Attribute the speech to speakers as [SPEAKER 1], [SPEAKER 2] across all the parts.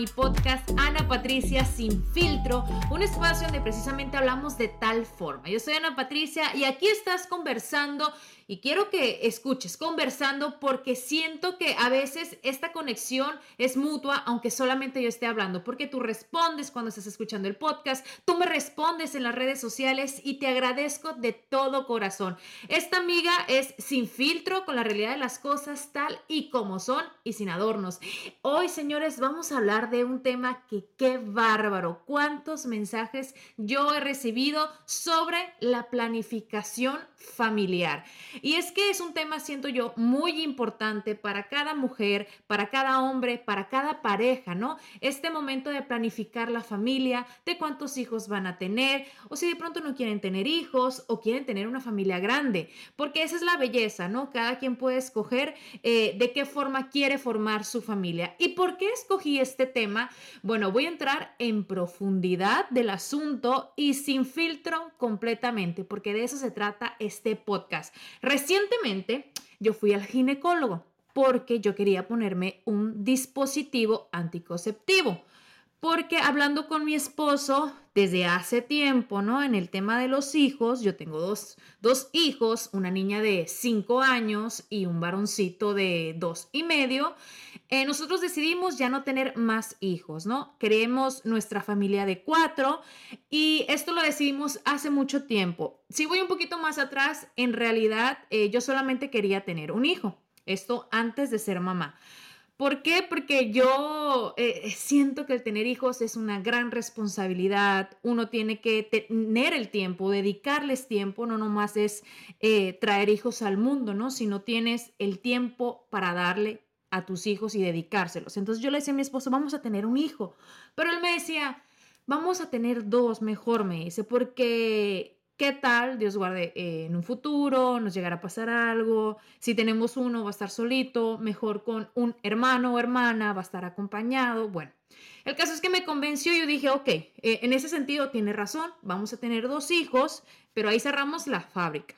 [SPEAKER 1] Mi podcast Ana Patricia Sin Filtro, un espacio donde precisamente hablamos de tal forma. Yo soy Ana Patricia y aquí estás conversando y quiero que escuches conversando porque siento que a veces esta conexión es mutua, aunque solamente yo esté hablando, porque tú respondes cuando estás escuchando el podcast, tú me respondes en las redes sociales y te agradezco de todo corazón. Esta amiga es sin filtro, con la realidad de las cosas tal y como son y sin adornos. Hoy, señores, vamos a hablar de un tema que qué bárbaro. ¿Cuántos mensajes yo he recibido sobre la planificación familiar? Y es que es un tema, siento yo, muy importante para cada mujer, para cada hombre, para cada pareja, ¿no? Este momento de planificar la familia, de cuántos hijos van a tener, o si de pronto no quieren tener hijos o quieren tener una familia grande, porque esa es la belleza, ¿no? Cada quien puede escoger eh, de qué forma quiere formar su familia. ¿Y por qué escogí este tema? Bueno, voy a entrar en profundidad del asunto y sin filtro completamente, porque de eso se trata este podcast. Recientemente yo fui al ginecólogo porque yo quería ponerme un dispositivo anticonceptivo. Porque hablando con mi esposo desde hace tiempo, ¿no? En el tema de los hijos, yo tengo dos, dos hijos, una niña de cinco años y un varoncito de dos y medio. Eh, nosotros decidimos ya no tener más hijos, ¿no? Queremos nuestra familia de cuatro y esto lo decidimos hace mucho tiempo. Si voy un poquito más atrás, en realidad eh, yo solamente quería tener un hijo, esto antes de ser mamá. ¿Por qué? Porque yo eh, siento que el tener hijos es una gran responsabilidad. Uno tiene que tener el tiempo, dedicarles tiempo, no nomás es traer hijos al mundo, ¿no? Si no tienes el tiempo para darle a tus hijos y dedicárselos. Entonces yo le decía a mi esposo, vamos a tener un hijo. Pero él me decía, vamos a tener dos, mejor me dice, porque ¿qué tal? Dios guarde eh, en un futuro, nos llegará a pasar algo. Si tenemos uno, va a estar solito, mejor con un hermano o hermana, va a estar acompañado. Bueno, el caso es que me convenció yo dije, ok, eh, en ese sentido tiene razón, vamos a tener dos hijos, pero ahí cerramos la fábrica.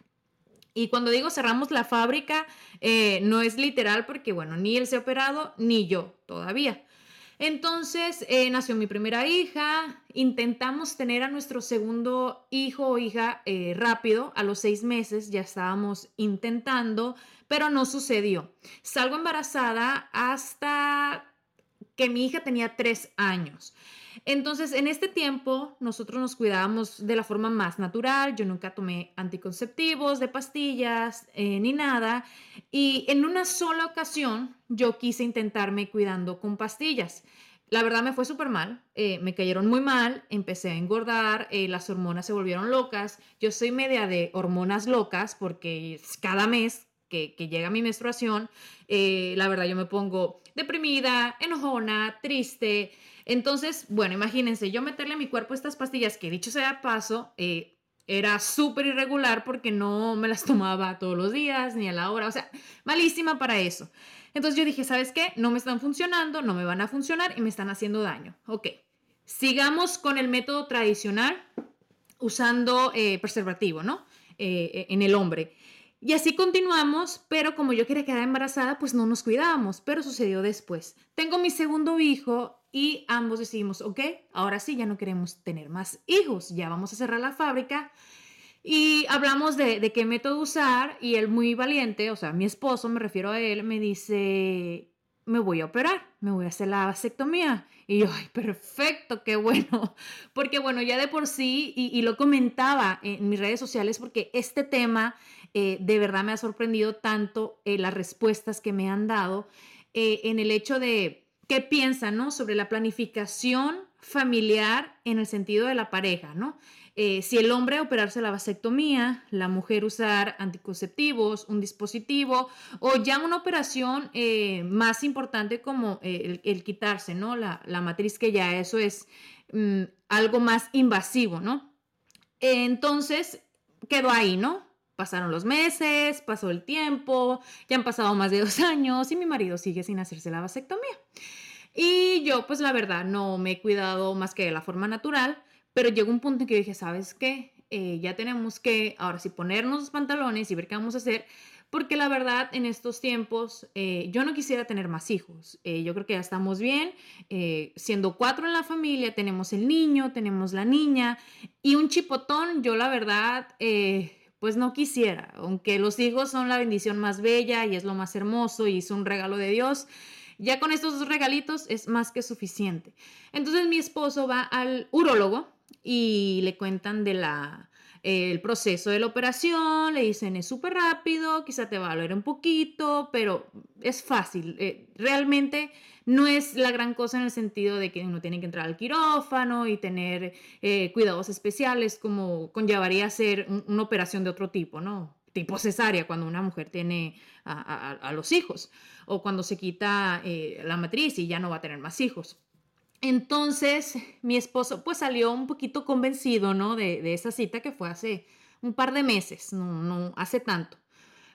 [SPEAKER 1] Y cuando digo cerramos la fábrica, eh, no es literal porque, bueno, ni él se ha operado, ni yo todavía. Entonces eh, nació mi primera hija, intentamos tener a nuestro segundo hijo o hija eh, rápido, a los seis meses ya estábamos intentando, pero no sucedió. Salgo embarazada hasta que mi hija tenía tres años. Entonces, en este tiempo, nosotros nos cuidábamos de la forma más natural. Yo nunca tomé anticonceptivos, de pastillas, eh, ni nada. Y en una sola ocasión, yo quise intentarme cuidando con pastillas. La verdad me fue súper mal, eh, me cayeron muy mal, empecé a engordar, eh, las hormonas se volvieron locas. Yo soy media de hormonas locas porque cada mes que, que llega mi menstruación, la verdad yo me pongo deprimida, enojona, triste. Entonces, bueno, imagínense, yo meterle a mi cuerpo estas pastillas que dicho sea paso, eh, era súper irregular porque no me las tomaba todos los días ni a la hora, o sea, malísima para eso. Entonces yo dije, ¿sabes qué? No me están funcionando, no me van a funcionar y me están haciendo daño. Ok, sigamos con el método tradicional usando eh, preservativo, ¿no? Eh, en el hombre. Y así continuamos, pero como yo quería quedar embarazada, pues no nos cuidábamos, pero sucedió después. Tengo mi segundo hijo y ambos decidimos, ok, ahora sí, ya no queremos tener más hijos, ya vamos a cerrar la fábrica. Y hablamos de, de qué método usar y él muy valiente, o sea, mi esposo, me refiero a él, me dice, me voy a operar, me voy a hacer la vasectomía. Y yo, ay, perfecto, qué bueno. Porque bueno, ya de por sí, y, lo comentaba en mis redes sociales, porque este tema eh, de verdad me ha sorprendido tanto eh, las respuestas que me han dado eh, en el hecho de qué piensan, ¿no? Sobre la planificación familiar en el sentido de la pareja, ¿no? Si el hombre operarse la vasectomía, la mujer usar anticonceptivos, un dispositivo o ya una operación más importante como el, quitarse, ¿no? La, matriz que ya eso es mm, algo más invasivo, ¿no? Entonces, quedó ahí, ¿no? Pasaron los meses, pasó el tiempo, ya han pasado más de dos años y mi marido sigue sin hacerse la vasectomía. Y yo, pues la verdad, no me he cuidado más que de la forma natural. Pero llegó un punto en que dije, ¿sabes qué? Eh, ya tenemos que ahora sí ponernos los pantalones y ver qué vamos a hacer, porque la verdad en estos tiempos eh, yo no quisiera tener más hijos. Eh, yo creo que ya estamos bien, siendo cuatro en la familia, tenemos el niño, tenemos la niña y un chipotón, yo la verdad pues no quisiera, aunque los hijos son la bendición más bella y es lo más hermoso y es un regalo de Dios. Ya con estos dos regalitos es más que suficiente. Entonces mi esposo va al urólogo, y le cuentan de la, el proceso de la operación, le dicen es súper rápido, quizá te va a doler un poquito, pero es fácil. Eh, realmente no es la gran cosa en el sentido de que uno tiene que entrar al quirófano y tener eh, cuidados especiales como conllevaría hacer una operación de otro tipo, ¿no? Tipo cesárea cuando una mujer tiene a, los hijos o cuando se quita eh, la matriz y ya no va a tener más hijos. Entonces, mi esposo pues salió un poquito convencido, ¿no? De, esa cita que fue hace un par de meses, no, no hace tanto.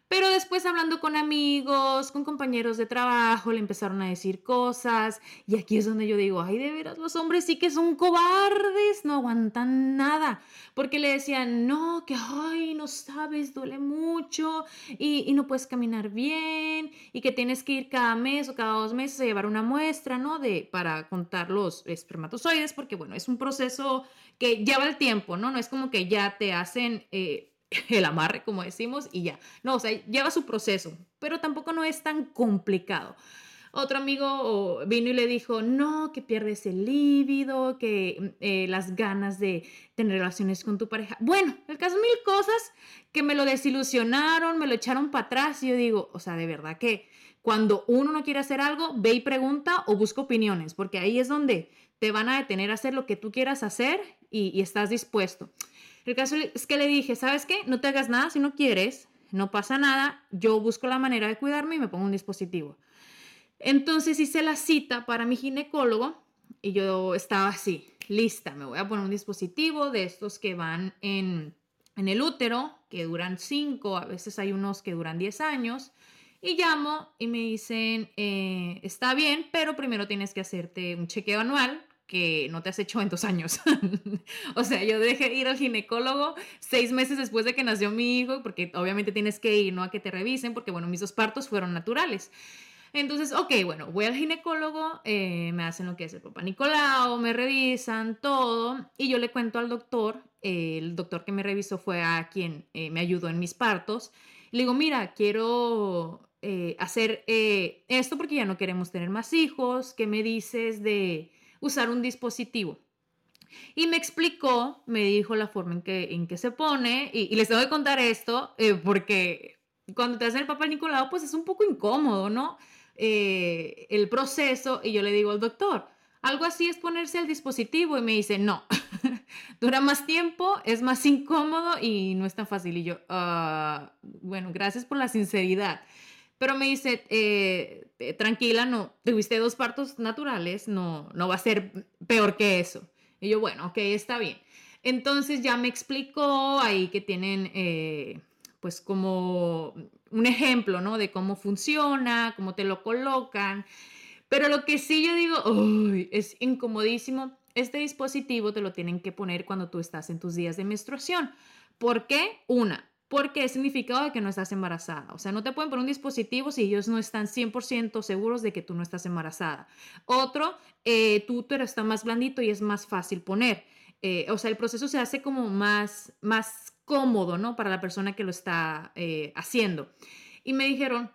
[SPEAKER 1] Pero después hablando con amigos, con compañeros de trabajo, le empezaron a decir cosas y aquí es donde yo digo, ay, de veras, los hombres sí que son cobardes, no aguantan nada, porque le decían, no, que, ay, no sabes, duele mucho y, no puedes caminar bien y que tienes que ir cada mes o cada dos meses a llevar una muestra, ¿no? De, para contar los espermatozoides, porque bueno, es un proceso que lleva el tiempo, ¿no? No es como que ya te hacen... Eh, el amarre, como decimos, y ya. No, o sea, lleva su proceso, pero tampoco no es tan complicado. Otro amigo vino y le dijo, no, que pierdes el líbido, que eh, las ganas de tener relaciones con tu pareja. Bueno, el caso mil cosas que me lo desilusionaron, me lo echaron para atrás y yo digo, o sea, de verdad que cuando uno no quiere hacer algo, ve y pregunta o busca opiniones, porque ahí es donde te van a detener a hacer lo que tú quieras hacer y estás dispuesto. El caso es que le dije, ¿sabes qué? No te hagas nada si no quieres, no pasa nada, yo busco la manera de cuidarme y me pongo un dispositivo. Entonces hice la cita para mi ginecólogo y yo estaba así, lista, me voy a poner un dispositivo de estos que van en, el útero, que duran 5, a veces hay unos que duran 10 años. Y llamo y me dicen, eh, está bien, pero primero tienes que hacerte un chequeo anual que no te has hecho en dos años. o sea, yo dejé ir al ginecólogo seis meses después de que nació mi hijo, porque obviamente tienes que ir, ¿no? A que te revisen, porque bueno, mis dos partos fueron naturales. Entonces, ok, bueno, voy al ginecólogo, eh, me hacen lo que es el papá Nicolau, me revisan todo y yo le cuento al doctor, el doctor que me revisó fue a quien eh, me ayudó en mis partos, le digo, mira, quiero eh, hacer esto porque ya no queremos tener más hijos, ¿qué me dices de usar un dispositivo. Y me explicó, me dijo la forma en que, en que se pone, y, les tengo que contar esto, eh, porque cuando te hacen el papel Nicolau, pues es un poco incómodo, ¿no? Eh, el proceso, y yo le digo al doctor, algo así es ponerse el dispositivo, y me dice, no, dura más tiempo, es más incómodo y no es tan fácil. Y yo, ah, bueno, gracias por la sinceridad. Pero me dice, eh, eh, tranquila, no, tuviste dos partos naturales, no, no va a ser peor que eso. Y yo, bueno, ok, está bien. Entonces ya me explicó ahí que tienen, eh, pues como un ejemplo, ¿no? De cómo funciona, cómo te lo colocan. Pero lo que sí yo digo, uy, es incomodísimo. Este dispositivo te lo tienen que poner cuando tú estás en tus días de menstruación. ¿Por qué? Una, porque es significado de que no estás embarazada. O sea, no te pueden poner un dispositivo si ellos no están 100% seguros de que tú no estás embarazada. Otro, eh, tu útero está más blandito y es más fácil poner. Eh, o sea, el proceso se hace como más, más cómodo, ¿no? Para la persona que lo está eh, haciendo. Y me dijeron,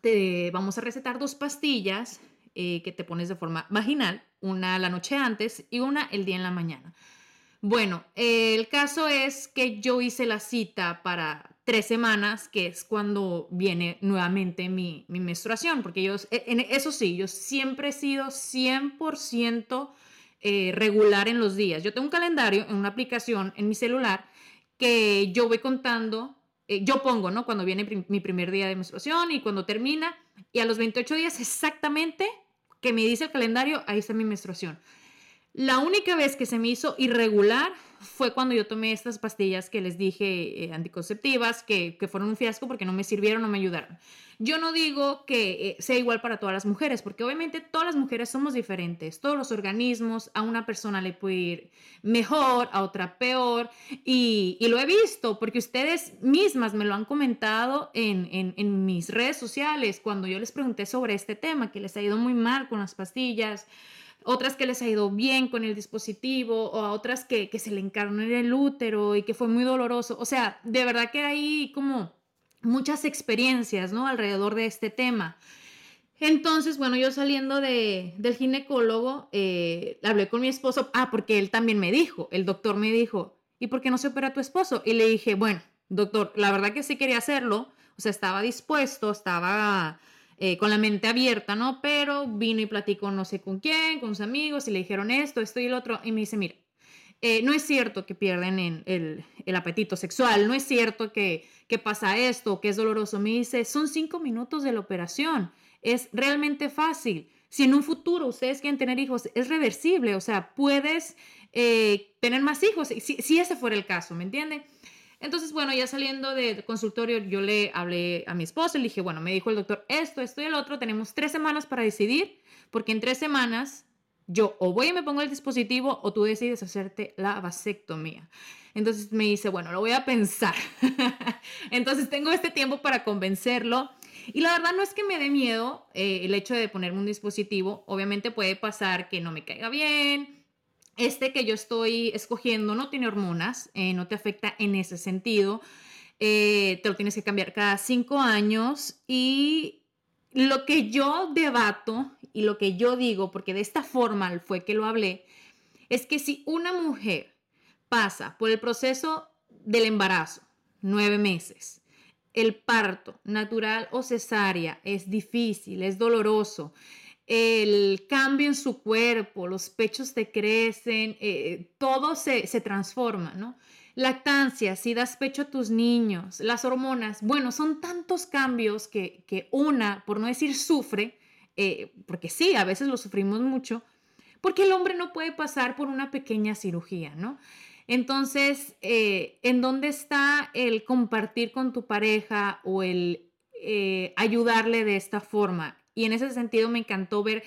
[SPEAKER 1] te vamos a recetar dos pastillas eh, que te pones de forma vaginal, una la noche antes y una el día en la mañana. Bueno, el caso es que yo hice la cita para tres semanas, que es cuando viene nuevamente mi, menstruación, porque yo, e, en, eso sí, yo siempre he sido 100% eh, regular en los días. Yo tengo un calendario en una aplicación en mi celular que yo voy contando, eh, yo pongo, ¿no? Cuando viene mi primer día de menstruación y cuando termina, y a los 28 días exactamente que me dice el calendario, ahí está mi menstruación. La única vez que se me hizo irregular fue cuando yo tomé estas pastillas que les dije eh, anticonceptivas, que, fueron un fiasco porque no me sirvieron, no me ayudaron. Yo no digo que eh, sea igual para todas las mujeres, porque obviamente todas las mujeres somos diferentes, todos los organismos, a una persona le puede ir mejor, a otra peor, y, lo he visto porque ustedes mismas me lo han comentado en, en mis redes sociales cuando yo les pregunté sobre este tema, que les ha ido muy mal con las pastillas otras que les ha ido bien con el dispositivo, o a otras que, se le encarnó en el útero y que fue muy doloroso. O sea, de verdad que hay como muchas experiencias, ¿no? Alrededor de este tema. Entonces, bueno, yo saliendo de, del ginecólogo, eh, hablé con mi esposo, ah, porque él también me dijo, el doctor me dijo, ¿y por qué no se opera tu esposo? Y le dije, bueno, doctor, la verdad que sí quería hacerlo, o sea, estaba dispuesto, estaba eh, con la mente abierta, ¿no? Pero vino y platicó no sé con quién, con sus amigos, y le dijeron esto, esto y el otro, y me dice, mira, eh, no es cierto que pierden el, el, apetito sexual, no es cierto que, que pasa esto, que es doloroso. Me dice, son cinco minutos de la operación, es realmente fácil. Si en un futuro ustedes quieren tener hijos, es reversible, o sea, puedes eh, tener más hijos, si, si ese fuera el caso, ¿me entienden? Entonces, bueno, ya saliendo del consultorio, yo le hablé a mi esposo, le dije, bueno, me dijo el doctor esto, esto y el otro, tenemos tres semanas para decidir, porque en tres semanas yo o voy y me pongo el dispositivo o tú decides hacerte la vasectomía. Entonces me dice, bueno, lo voy a pensar. Entonces tengo este tiempo para convencerlo. Y la verdad no es que me dé miedo eh, el hecho de ponerme un dispositivo. Obviamente puede pasar que no me caiga bien, este que yo estoy escogiendo no tiene hormonas, eh, no te afecta en ese sentido. Eh, te lo tienes que cambiar cada cinco años y lo que yo debato y lo que yo digo, porque de esta forma fue que lo hablé, es que si una mujer pasa por el proceso del embarazo, nueve meses, el parto, natural o cesárea, es difícil, es doloroso, el cambio en su cuerpo, los pechos te crecen, eh, todo se, transforma, ¿no? Lactancia, si das pecho a tus niños, las hormonas, bueno, son tantos cambios que, una, por no decir sufre, eh, porque sí, a veces lo sufrimos mucho, porque el hombre no puede pasar por una pequeña cirugía, ¿no? Entonces, eh, ¿en dónde está el compartir con tu pareja o el ayudarle de esta forma? Y en ese sentido me encantó ver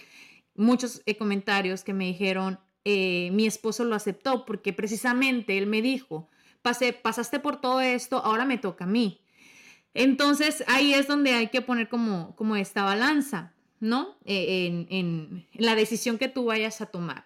[SPEAKER 1] muchos eh, comentarios que me dijeron, eh, mi esposo lo aceptó porque precisamente él me dijo, Pasé, pasaste por todo esto, ahora me toca a mí. Entonces ahí es donde hay que poner como, como esta balanza, ¿no? Eh, en, en la decisión que tú vayas a tomar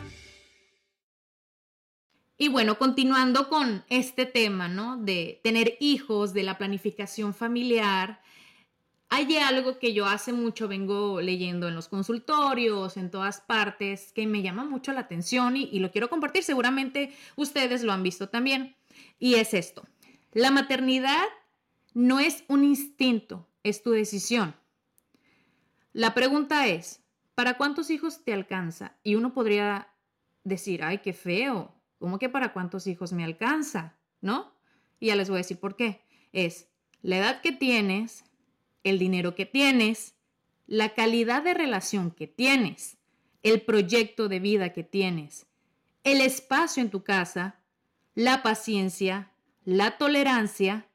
[SPEAKER 1] Y bueno, continuando con este tema, ¿no? De tener hijos, de la planificación familiar, hay algo que yo hace mucho vengo leyendo en los consultorios, en todas partes, que me llama mucho la atención y, lo quiero compartir. Seguramente ustedes lo han visto también. Y es esto. La maternidad no es un instinto, es tu decisión. La pregunta es, ¿para cuántos hijos te alcanza? Y uno podría decir, ay, qué feo, ¿cómo que para cuántos hijos me alcanza? ¿No? Y ya les voy a decir por qué. Es la edad que tienes, el dinero que tienes, la calidad de relación que tienes, el proyecto de vida que tienes, el espacio en tu casa, la paciencia, la tolerancia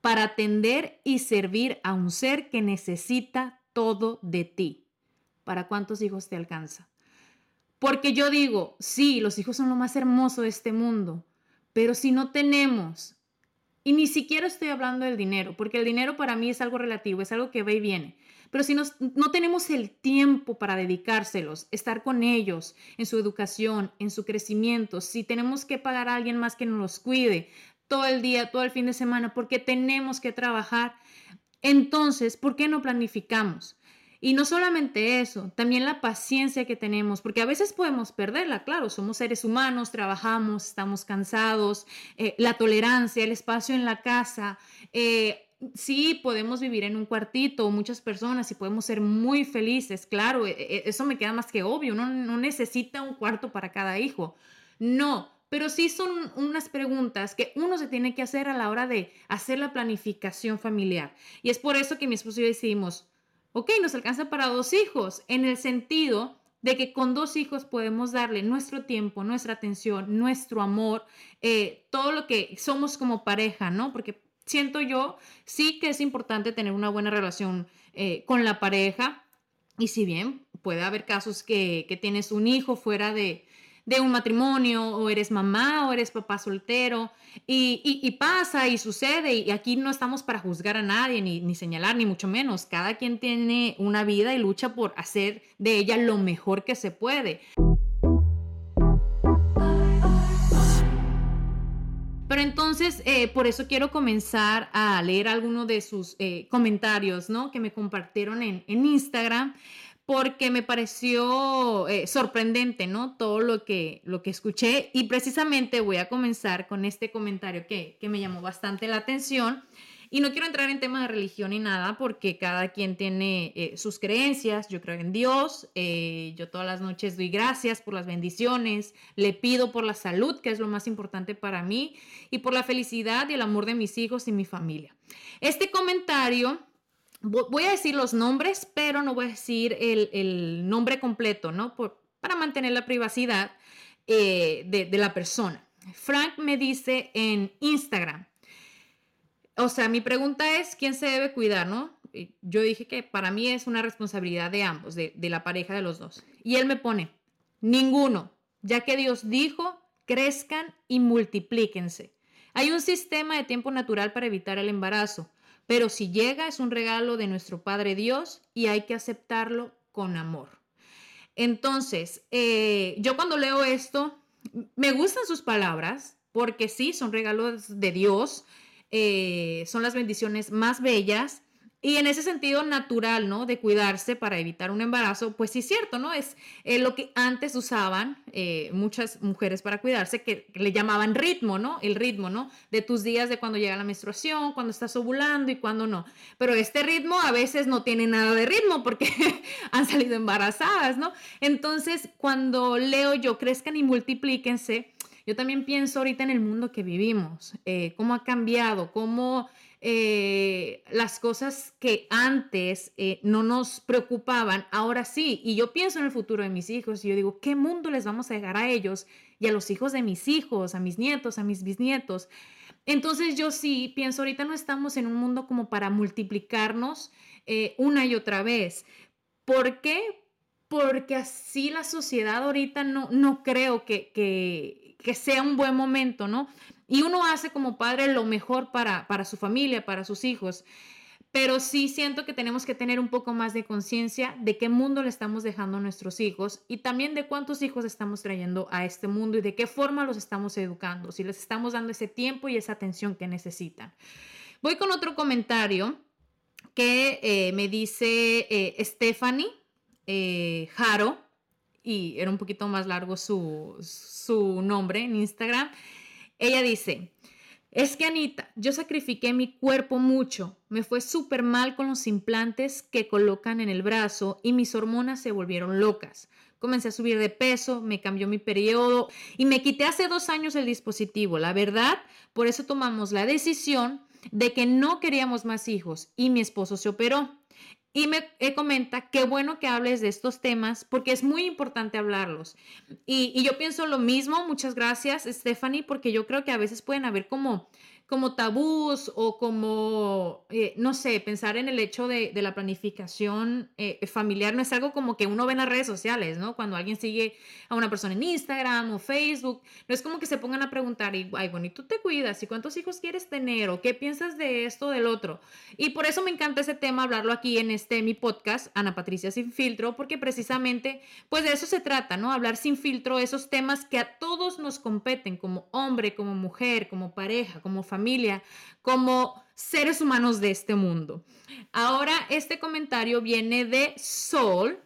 [SPEAKER 1] para atender y servir a un ser que necesita todo de ti. ¿Para cuántos hijos te alcanza? Porque yo digo, sí, los hijos son lo más hermoso de este mundo, pero si no tenemos, y ni siquiera estoy hablando del dinero, porque el dinero para mí es algo relativo, es algo que va y viene, pero si no tenemos el tiempo para dedicárselos, estar con ellos en su educación, en su crecimiento, si tenemos que pagar a alguien más que nos los cuide todo el día, todo el fin de semana, porque tenemos que trabajar, entonces, ¿por qué no planificamos? Y no solamente eso, también la paciencia que tenemos, porque a veces podemos perderla, claro, somos seres humanos, trabajamos, estamos cansados, eh, la tolerancia, el espacio en la casa. Eh, sí, podemos vivir en un cuartito, muchas personas, y podemos ser muy felices, claro, e, e, eso me queda más que obvio, uno no necesita un cuarto para cada hijo. No, pero sí son unas preguntas que uno se tiene que hacer a la hora de hacer la planificación familiar. Y es por eso que mi esposo y yo decidimos, ok, nos alcanza para dos hijos, en el sentido de que con dos hijos podemos darle nuestro tiempo, nuestra atención, nuestro amor, eh, todo lo que somos como pareja, ¿no? Porque siento yo sí que es importante tener una buena relación eh, con la pareja. Y si bien puede haber casos que, que tienes un hijo fuera de, de un matrimonio o eres mamá o eres papá soltero y, pasa y sucede y aquí no estamos para juzgar a nadie ni, ni, señalar ni mucho menos. Cada quien tiene una vida y lucha por hacer de ella lo mejor que se puede. Pero entonces, eh, por eso quiero comenzar a leer algunos de sus eh, comentarios, ¿no? Que me compartieron en, en Instagram porque me pareció eh, sorprendente, ¿no? Todo lo que, lo que escuché y precisamente voy a comenzar con este comentario que, que me llamó bastante la atención. Y no quiero entrar en temas de religión ni nada porque cada quien tiene eh, sus creencias. Yo creo en Dios. Eh, yo todas las noches doy gracias por las bendiciones. Le pido por la salud, que es lo más importante para mí, y por la felicidad y el amor de mis hijos y mi familia. Este comentario voy a decir los nombres, pero no voy a decir el, nombre completo, ¿no? para mantener la privacidad eh, de, la persona. Frank me dice en Instagram, o sea, mi pregunta es, ¿quién se debe cuidar, no? Yo dije que para mí es una responsabilidad de ambos, de, de la pareja de los dos. Y él me pone, ninguno, ya que Dios dijo, crezcan y multiplíquense. Hay un sistema de tiempo natural para evitar el embarazo. Pero si llega es un regalo de nuestro Padre Dios y hay que aceptarlo con amor. Entonces, eh, yo cuando leo esto, me gustan sus palabras porque sí, son regalos de Dios, eh, son las bendiciones más bellas y en ese sentido natural, ¿no? De cuidarse para evitar un embarazo, pues sí es cierto, ¿no? Es eh, lo que antes usaban eh, muchas mujeres para cuidarse, que, le llamaban ritmo, ¿no? El ritmo, ¿no? De tus días de cuando llega la menstruación, cuando estás ovulando y cuando no. Pero este ritmo a veces no tiene nada de ritmo porque han salido embarazadas, ¿no? Entonces, cuando leo yo, crezcan y multiplíquense, yo también pienso ahorita en el mundo que vivimos, eh, cómo ha cambiado, cómo eh, las cosas que antes eh, no nos preocupaban, ahora sí. Y yo pienso en el futuro de mis hijos y yo digo, ¿qué mundo les vamos a dejar a ellos y a los hijos de mis hijos, a mis nietos, a mis bisnietos? Entonces yo sí pienso, ahorita no estamos en un mundo como para multiplicarnos eh, una y otra vez. ¿Por qué? Porque así la sociedad ahorita no, no creo que, que, que sea un buen momento, ¿no? Y uno hace como padre lo mejor para, para su familia, para sus hijos. Pero sí siento que tenemos que tener un poco más de conciencia de qué mundo le estamos dejando a nuestros hijos y también de cuántos hijos estamos trayendo a este mundo y de qué forma los estamos educando, si les estamos dando ese tiempo y esa atención que necesitan. Voy con otro comentario que eh, me dice eh, Stephanie eh, Jaro, y era un poquito más largo su, su nombre en Instagram. Ella dice, Es que Anita, yo sacrifiqué mi cuerpo mucho, me fue súper mal con los implantes que colocan en el brazo y mis hormonas se volvieron locas. Comencé a subir de peso, me cambió mi periodo y me quité hace dos años el dispositivo. La verdad, por eso tomamos la decisión de que no queríamos más hijos y mi esposo se operó. Y me comenta, qué bueno que hables de estos temas porque es muy importante hablarlos. Y, y yo pienso lo mismo, muchas gracias Stephanie, porque yo creo que a veces pueden haber como como tabús o como, eh, no sé, pensar en el hecho de, la planificación eh, familiar no es algo como que uno ve en las redes sociales, ¿no? Cuando alguien sigue a una persona en Instagram o Facebook, no es como que se pongan a preguntar, y, ay, bueno, ¿y tú te cuidas? ¿Y cuántos hijos quieres tener? ¿O qué piensas de esto, del otro? Y por eso me encanta ese tema, hablarlo aquí en este mi podcast, Ana Patricia Sin Filtro, porque precisamente, pues de eso se trata, ¿no? Hablar sin filtro, esos temas que a todos nos competen como hombre, como mujer, como pareja, como familia familia, como seres humanos de este mundo. Ahora, este comentario viene de Sol.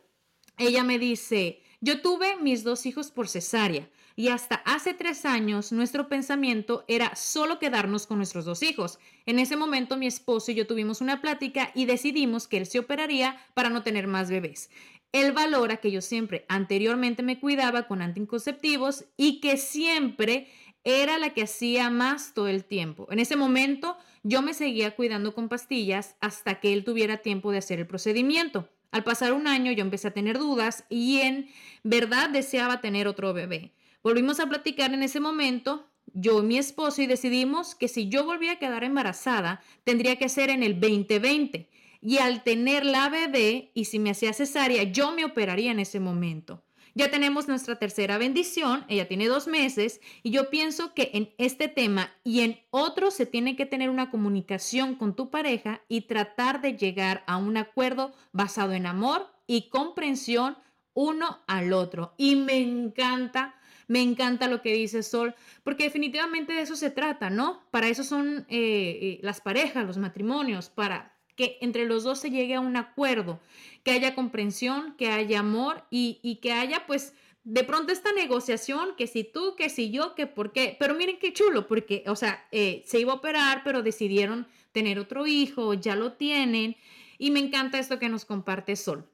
[SPEAKER 1] Ella me dice, yo tuve mis dos hijos por cesárea y hasta hace tres años nuestro pensamiento era solo quedarnos con nuestros dos hijos. En ese momento mi esposo y yo tuvimos una plática y decidimos que él se operaría para no tener más bebés. Él valora que yo siempre anteriormente me cuidaba con anticonceptivos y que siempre era la que hacía más todo el tiempo. En ese momento yo me seguía cuidando con pastillas hasta que él tuviera tiempo de hacer el procedimiento. Al pasar un año yo empecé a tener dudas y en verdad deseaba tener otro bebé. Volvimos a platicar en ese momento, yo y mi esposo, y decidimos que si yo volvía a quedar embarazada, tendría que ser en el 2020. Y al tener la bebé y si me hacía cesárea, yo me operaría en ese momento. Ya tenemos nuestra tercera bendición, ella tiene dos meses y yo pienso que en este tema y en otros se tiene que tener una comunicación con tu pareja y tratar de llegar a un acuerdo basado en amor y comprensión uno al otro. Y me encanta, me encanta lo que dice Sol, porque definitivamente de eso se trata, ¿no? Para eso son eh, eh, las parejas, los matrimonios, para que entre los dos se llegue a un acuerdo, que haya comprensión, que haya amor y, que haya pues de pronto esta negociación, que si tú, que si yo, que por qué. Pero miren qué chulo, porque, o sea, eh, se iba a operar, pero decidieron tener otro hijo, ya lo tienen. Y me encanta esto que nos comparte Sol.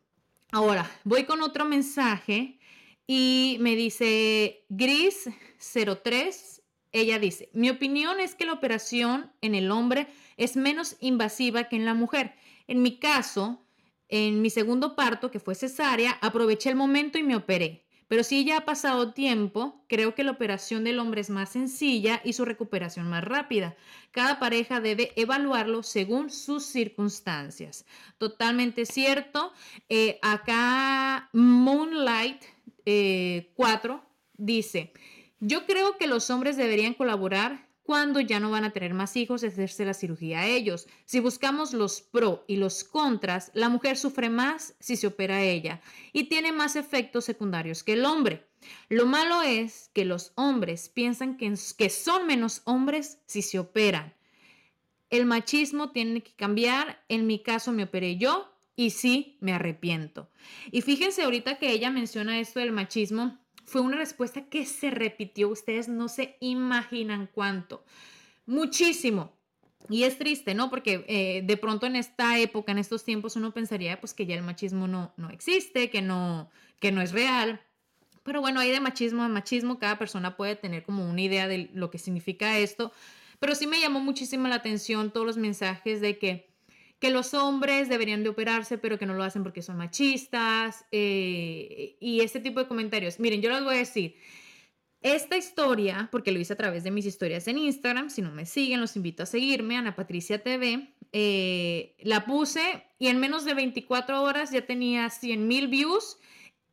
[SPEAKER 1] Ahora, voy con otro mensaje y me dice Gris 03. Ella dice, mi opinión es que la operación en el hombre es menos invasiva que en la mujer. En mi caso, en mi segundo parto, que fue cesárea, aproveché el momento y me operé. Pero si ya ha pasado tiempo, creo que la operación del hombre es más sencilla y su recuperación más rápida. Cada pareja debe evaluarlo según sus circunstancias. Totalmente cierto. Eh, acá Moonlight 4 eh, dice, yo creo que los hombres deberían colaborar cuando ya no van a tener más hijos, hacerse la cirugía a ellos. Si buscamos los pro y los contras, la mujer sufre más si se opera a ella y tiene más efectos secundarios que el hombre. Lo malo es que los hombres piensan que, que son menos hombres si se operan. El machismo tiene que cambiar. En mi caso me operé yo y sí, me arrepiento. Y fíjense ahorita que ella menciona esto del machismo, fue una respuesta que se repitió, ustedes no se imaginan cuánto, muchísimo. Y es triste, ¿no? Porque eh, de pronto en esta época, en estos tiempos, uno pensaría pues que ya el machismo no, no existe, que no, que no es real. Pero bueno, hay de machismo a machismo, cada persona puede tener como una idea de lo que significa esto. Pero sí me llamó muchísimo la atención todos los mensajes de que que los hombres deberían de operarse, pero que no lo hacen porque son machistas eh, y este tipo de comentarios. Miren, yo les voy a decir, esta historia, porque lo hice a través de mis historias en Instagram, si no me siguen, los invito a seguirme, Ana Patricia TV, eh, la puse y en menos de 24 horas ya tenía 100 mil views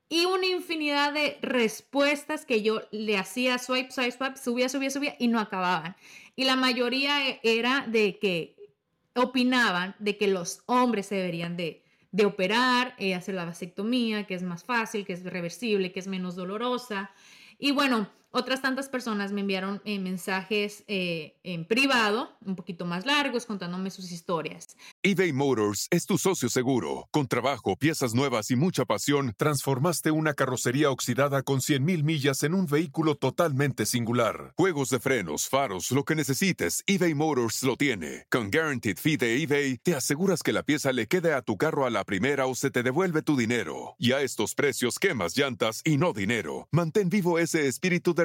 [SPEAKER 1] y una infinidad de respuestas que yo le hacía swipe, swipe, swipe, subía, subía, subía y no acababan. Y la mayoría era de que opinaban de que los hombres se deberían de, operar, eh, hacer la vasectomía, que es más fácil, que es reversible, que es menos dolorosa. Y bueno, otras tantas personas me enviaron eh, mensajes eh, en privado, un poquito más largos, contándome sus historias.
[SPEAKER 2] eBay Motors es tu socio seguro. Con trabajo, piezas nuevas y mucha pasión, transformaste una carrocería oxidada con 100.000 millas en un vehículo totalmente singular. Juegos de frenos, faros, lo que necesites, eBay Motors lo tiene. Con Guaranteed Fee de eBay, te aseguras que la pieza le quede a tu carro a la primera o se te devuelve tu dinero. Y a estos precios, quemas llantas y no dinero. Mantén vivo ese espíritu de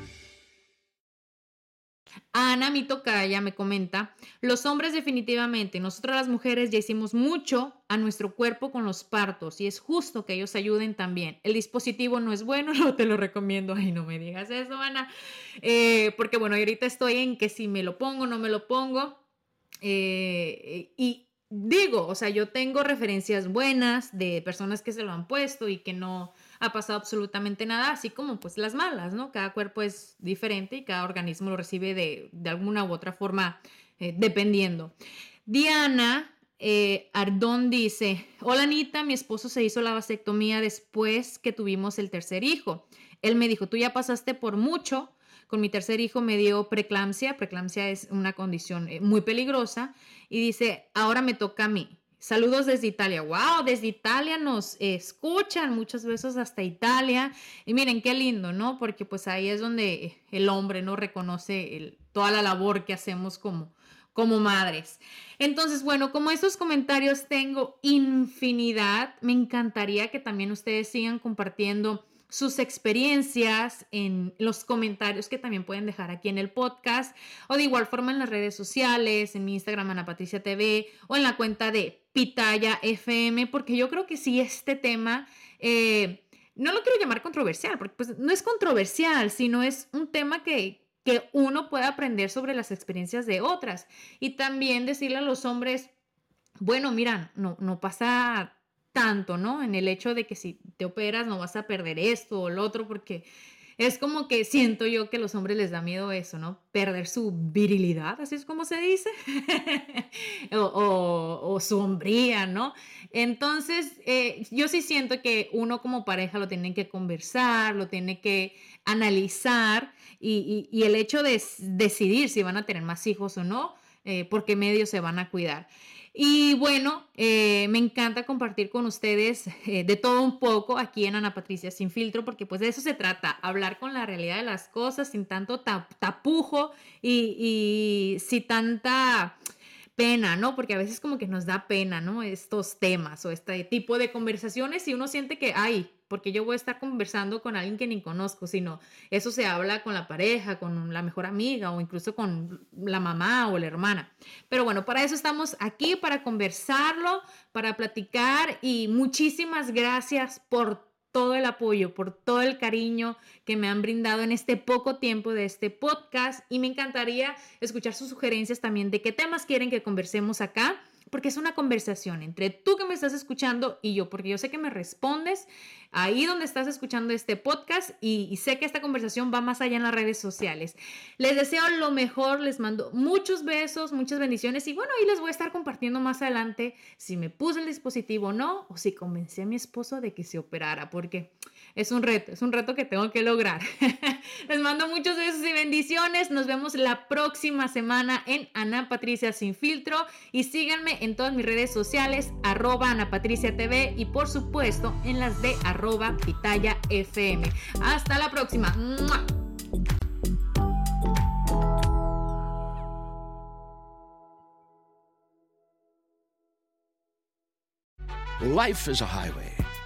[SPEAKER 1] Ana, mi tocaya, me comenta, los hombres definitivamente, nosotras las mujeres ya hicimos mucho a nuestro cuerpo con los partos y es justo que ellos ayuden también. El dispositivo no es bueno, no te lo recomiendo. Ay, no me digas eso, Ana. Eh, porque bueno, ahorita estoy en que si me lo pongo, no me lo pongo. Eh, y digo, o sea, yo tengo referencias buenas de personas que se lo han puesto y que no ha pasado absolutamente nada, así como pues las malas, ¿no? Cada cuerpo es diferente y cada organismo lo recibe de, alguna u otra forma, eh, dependiendo. Diana eh, Ardón dice, hola Anita, mi esposo se hizo la vasectomía después que tuvimos el tercer hijo. Él me dijo, tú ya pasaste por mucho, con mi tercer hijo me dio preeclampsia, preeclampsia es una condición eh, muy peligrosa, y dice, ahora me toca a mí. Saludos desde Italia. Wow, desde Italia nos escuchan muchas veces hasta Italia. Y miren qué lindo, ¿no? Porque pues ahí es donde el hombre no reconoce toda la labor que hacemos como, como madres. Entonces, bueno, como esos comentarios tengo infinidad, me encantaría que también ustedes sigan compartiendo sus experiencias en los comentarios que también pueden dejar aquí en el podcast o de igual forma en las redes sociales, en mi Instagram Ana Patricia TV o en la cuenta de Pitaya FM, porque yo creo que sí este tema, eh, no lo quiero llamar controversial, porque pues no es controversial, sino es un tema que, que uno puede aprender sobre las experiencias de otras. Y también decirle a los hombres, bueno, mira, no, no pasa tanto, ¿no? En el hecho de que si te operas no vas a perder esto o lo otro, porque es como que siento yo que a los hombres les da miedo eso, ¿no? Perder su virilidad, así es como se dice, o, su hombría, ¿no? Entonces, eh, yo sí siento que uno como pareja lo tiene que conversar, lo tiene que analizar y, el hecho de decidir si van a tener más hijos o no, eh, por qué medios se van a cuidar. Y bueno, eh, me encanta compartir con ustedes eh, de todo un poco aquí en Ana Patricia Sin Filtro, porque pues de eso se trata, hablar con la realidad de las cosas sin tanto tapujo y, y sin tanta pena, ¿no? Porque a veces como que nos da pena, ¿no? Estos temas o este tipo de conversaciones y uno siente que, ay, porque yo voy a estar conversando con alguien que ni conozco, sino eso se habla con la pareja, con la mejor amiga o incluso con la mamá o la hermana. Pero bueno, para eso estamos aquí, para conversarlo, para platicar y muchísimas gracias por todo el apoyo, por todo el cariño que me han brindado en este poco tiempo de este podcast. Y me encantaría escuchar sus sugerencias también de qué temas quieren que conversemos acá porque es una conversación entre tú que me estás escuchando y yo, porque yo sé que me respondes ahí donde estás escuchando este podcast y, sé que esta conversación va más allá en las redes sociales. Les deseo lo mejor, les mando muchos besos, muchas bendiciones y bueno, ahí les voy a estar compartiendo más adelante si me puse el dispositivo o no, o si convencí a mi esposo de que se operara, porque es un reto, es un reto que tengo que lograr. Les mando muchos besos y bendiciones. Nos vemos la próxima semana en Ana Patricia Sin Filtro y síganme en todas mis redes sociales, arroba Ana Patricia TV y por supuesto en las de arroba Pitaya FM. Hasta la próxima.
[SPEAKER 3] Life is a highway.